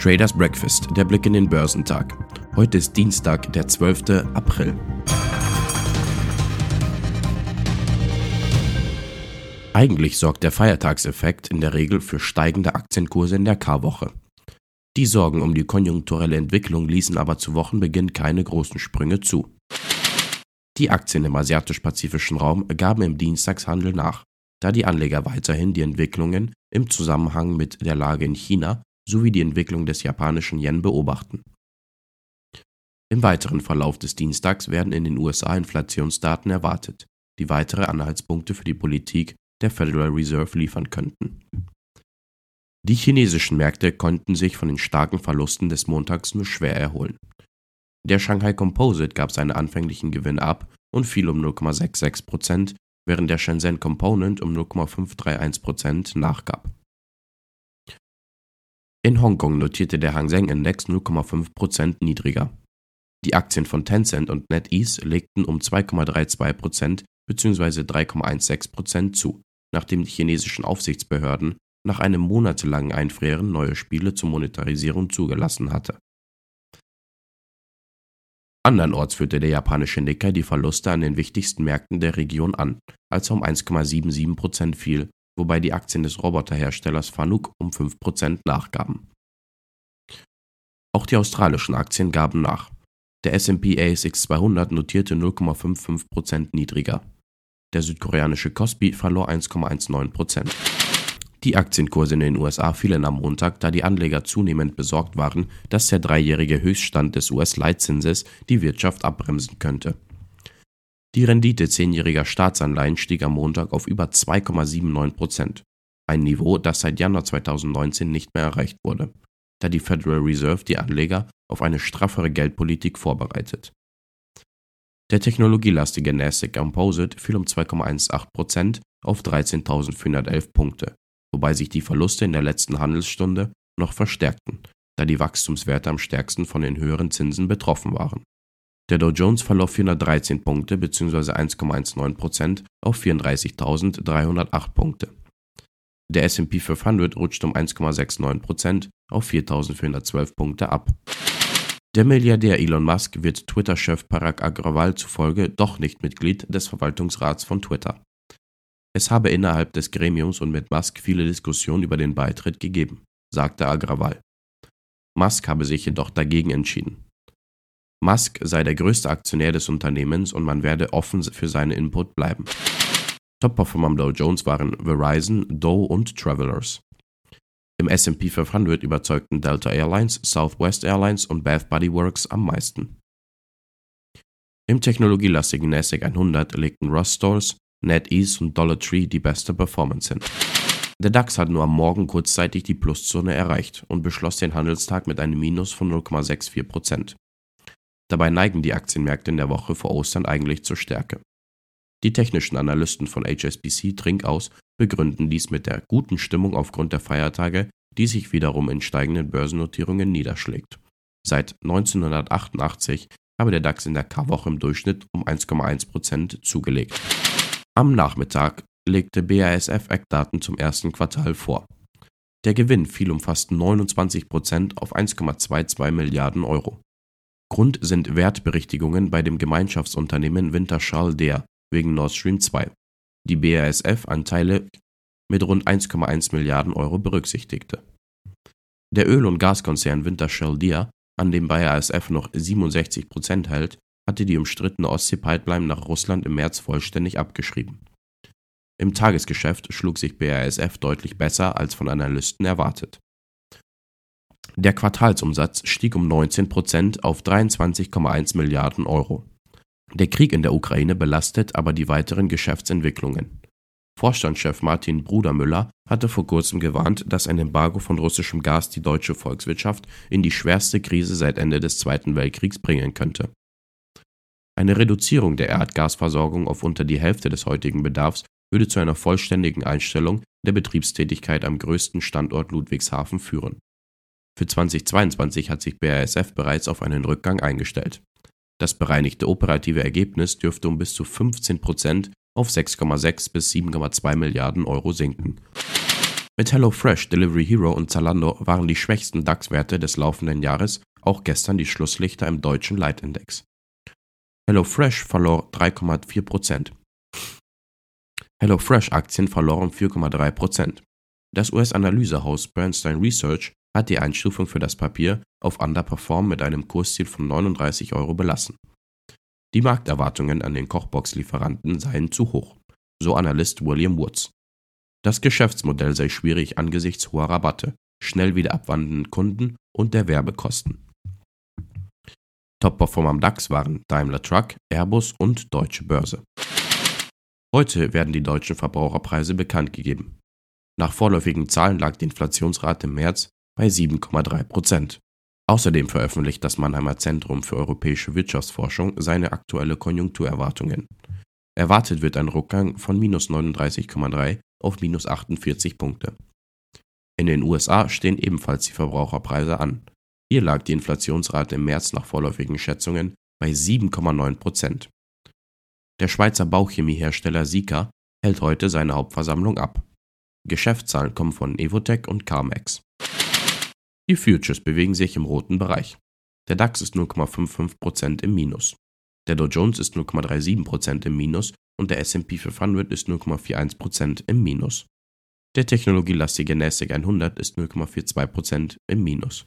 Traders Breakfast, der Blick in den Börsentag. Heute ist Dienstag, der 12. April. Eigentlich sorgt der Feiertagseffekt in der Regel für steigende Aktienkurse in der K-Woche. Die Sorgen um die konjunkturelle Entwicklung ließen aber zu Wochenbeginn keine großen Sprünge zu. Die Aktien im asiatisch-pazifischen Raum gaben im Dienstagshandel nach, da die Anleger weiterhin die Entwicklungen im Zusammenhang mit der Lage in China sowie die Entwicklung des japanischen Yen beobachten. Im weiteren Verlauf des Dienstags werden in den USA Inflationsdaten erwartet, die weitere Anhaltspunkte für die Politik der Federal Reserve liefern könnten. Die chinesischen Märkte konnten sich von den starken Verlusten des Montags nur schwer erholen. Der Shanghai Composite gab seinen anfänglichen Gewinn ab und fiel um 0,66%, während der Shenzhen Component um 0,531% nachgab. In Hongkong notierte der Hang Seng Index 0,5% niedriger. Die Aktien von Tencent und NetEase legten um 2,32% bzw. 3,16% zu, nachdem die chinesischen Aufsichtsbehörden nach einem monatelangen Einfrieren neue Spiele zur Monetarisierung zugelassen hatte. Andernorts führte der japanische Nikkei die Verluste an den wichtigsten Märkten der Region an, als er um 1,77% fiel, wobei die Aktien des Roboterherstellers Fanuc um 5% nachgaben. Auch die australischen Aktien gaben nach. Der S&P ASX 200 notierte 0,55% niedriger. Der südkoreanische Kospi verlor 1,19%. Die Aktienkurse in den USA fielen am Montag, da die Anleger zunehmend besorgt waren, dass der dreijährige Höchststand des US-Leitzinses die Wirtschaft abbremsen könnte. Die Rendite zehnjähriger Staatsanleihen stieg am Montag auf über 2,79 Prozent, ein Niveau, das seit Januar 2019 nicht mehr erreicht wurde, da die Federal Reserve die Anleger auf eine straffere Geldpolitik vorbereitet. Der technologielastige Nasdaq Composite fiel um 2,18 Prozent auf 13.411 Punkte, wobei sich die Verluste in der letzten Handelsstunde noch verstärkten, da die Wachstumswerte am stärksten von den höheren Zinsen betroffen waren. Der Dow Jones verlor 413 Punkte bzw. 1,19% auf 34.308 Punkte. Der S&P 500 rutschte um 1,69% auf 4.412 Punkte ab. Der Milliardär Elon Musk wird Twitter-Chef Parag Agrawal zufolge doch nicht Mitglied des Verwaltungsrats von Twitter. Es habe innerhalb des Gremiums und mit Musk viele Diskussionen über den Beitritt gegeben, sagte Agrawal. Musk habe sich jedoch dagegen entschieden. Musk sei der größte Aktionär des Unternehmens und man werde offen für seinen Input bleiben. Top-Performer am Dow Jones waren Verizon, Dow und Travelers. Im S&P 500 überzeugten Delta Airlines, Southwest Airlines und Bath Body Works am meisten. Im technologielastigen NASDAQ 100 legten Ross Stores, NetEase und Dollar Tree die beste Performance hin. Der DAX hat nur am Morgen kurzzeitig die Pluszone erreicht und beschloss den Handelstag mit einem Minus von 0,64%. Dabei neigen die Aktienmärkte in der Woche vor Ostern eigentlich zur Stärke. Die technischen Analysten von HSBC Trinkaus begründen dies mit der guten Stimmung aufgrund der Feiertage, die sich wiederum in steigenden Börsennotierungen niederschlägt. Seit 1988 habe der DAX in der K-Woche im Durchschnitt um 1,1% zugelegt. Am Nachmittag legte BASF Eckdaten zum ersten Quartal vor. Der Gewinn fiel um fast 29% auf 1,22 Milliarden Euro. Grund sind Wertberichtigungen bei dem Gemeinschaftsunternehmen Wintershall Dea wegen Nord Stream 2, die BASF-Anteile mit rund 1,1 Milliarden Euro berücksichtigte. Der Öl- und Gaskonzern Wintershall Dea, an dem BASF noch 67 Prozent hält, hatte die umstrittene Ostsee-Pipeline nach Russland im März vollständig abgeschrieben. Im Tagesgeschäft schlug sich BASF deutlich besser als von Analysten erwartet. Der Quartalsumsatz stieg um 19% auf 23,1 Milliarden Euro. Der Krieg in der Ukraine belastet aber die weiteren Geschäftsentwicklungen. Vorstandschef Martin Brudermüller hatte vor kurzem gewarnt, dass ein Embargo von russischem Gas die deutsche Volkswirtschaft in die schwerste Krise seit Ende des Zweiten Weltkriegs bringen könnte. Eine Reduzierung der Erdgasversorgung auf unter die Hälfte des heutigen Bedarfs würde zu einer vollständigen Einstellung der Betriebstätigkeit am größten Standort Ludwigshafen führen. Für 2022 hat sich BASF bereits auf einen Rückgang eingestellt. Das bereinigte operative Ergebnis dürfte um bis zu 15 Prozent auf 6,6 bis 7,2 Milliarden Euro sinken. Mit HelloFresh, Delivery Hero und Zalando waren die schwächsten DAX-Werte des laufenden Jahres auch gestern die Schlusslichter im deutschen Leitindex. HelloFresh verlor 3,4%. HelloFresh-Aktien verloren 4,3%. Das US-Analysehaus Bernstein Research hat die Einstufung für das Papier auf Underperform mit einem Kursziel von 39 Euro belassen. Die Markterwartungen an den Kochbox-Lieferanten seien zu hoch, so Analyst William Woods. Das Geschäftsmodell sei schwierig angesichts hoher Rabatte, schnell wieder abwandelnden Kunden und der Werbekosten. Top-Performer am DAX waren Daimler Truck, Airbus und Deutsche Börse. Heute werden die deutschen Verbraucherpreise bekannt gegeben. Nach vorläufigen Zahlen lag die Inflationsrate im März bei 7,3 Prozent. Außerdem veröffentlicht das Mannheimer Zentrum für europäische Wirtschaftsforschung seine aktuelle Konjunkturerwartungen. Erwartet wird ein Rückgang von minus 39,3 auf minus 48 Punkte. In den USA stehen ebenfalls die Verbraucherpreise an. Hier lag die Inflationsrate im März nach vorläufigen Schätzungen bei 7,9 Prozent. Der Schweizer Bauchemiehersteller Sika hält heute seine Hauptversammlung ab. Geschäftszahlen kommen von Evotec und Carmex. Die Futures bewegen sich im roten Bereich. Der DAX ist 0,55% im Minus. Der Dow Jones ist 0,37% im Minus und der S&P 500 ist 0,41% im Minus. Der technologielastige NASDAQ 100 ist 0,42% im Minus.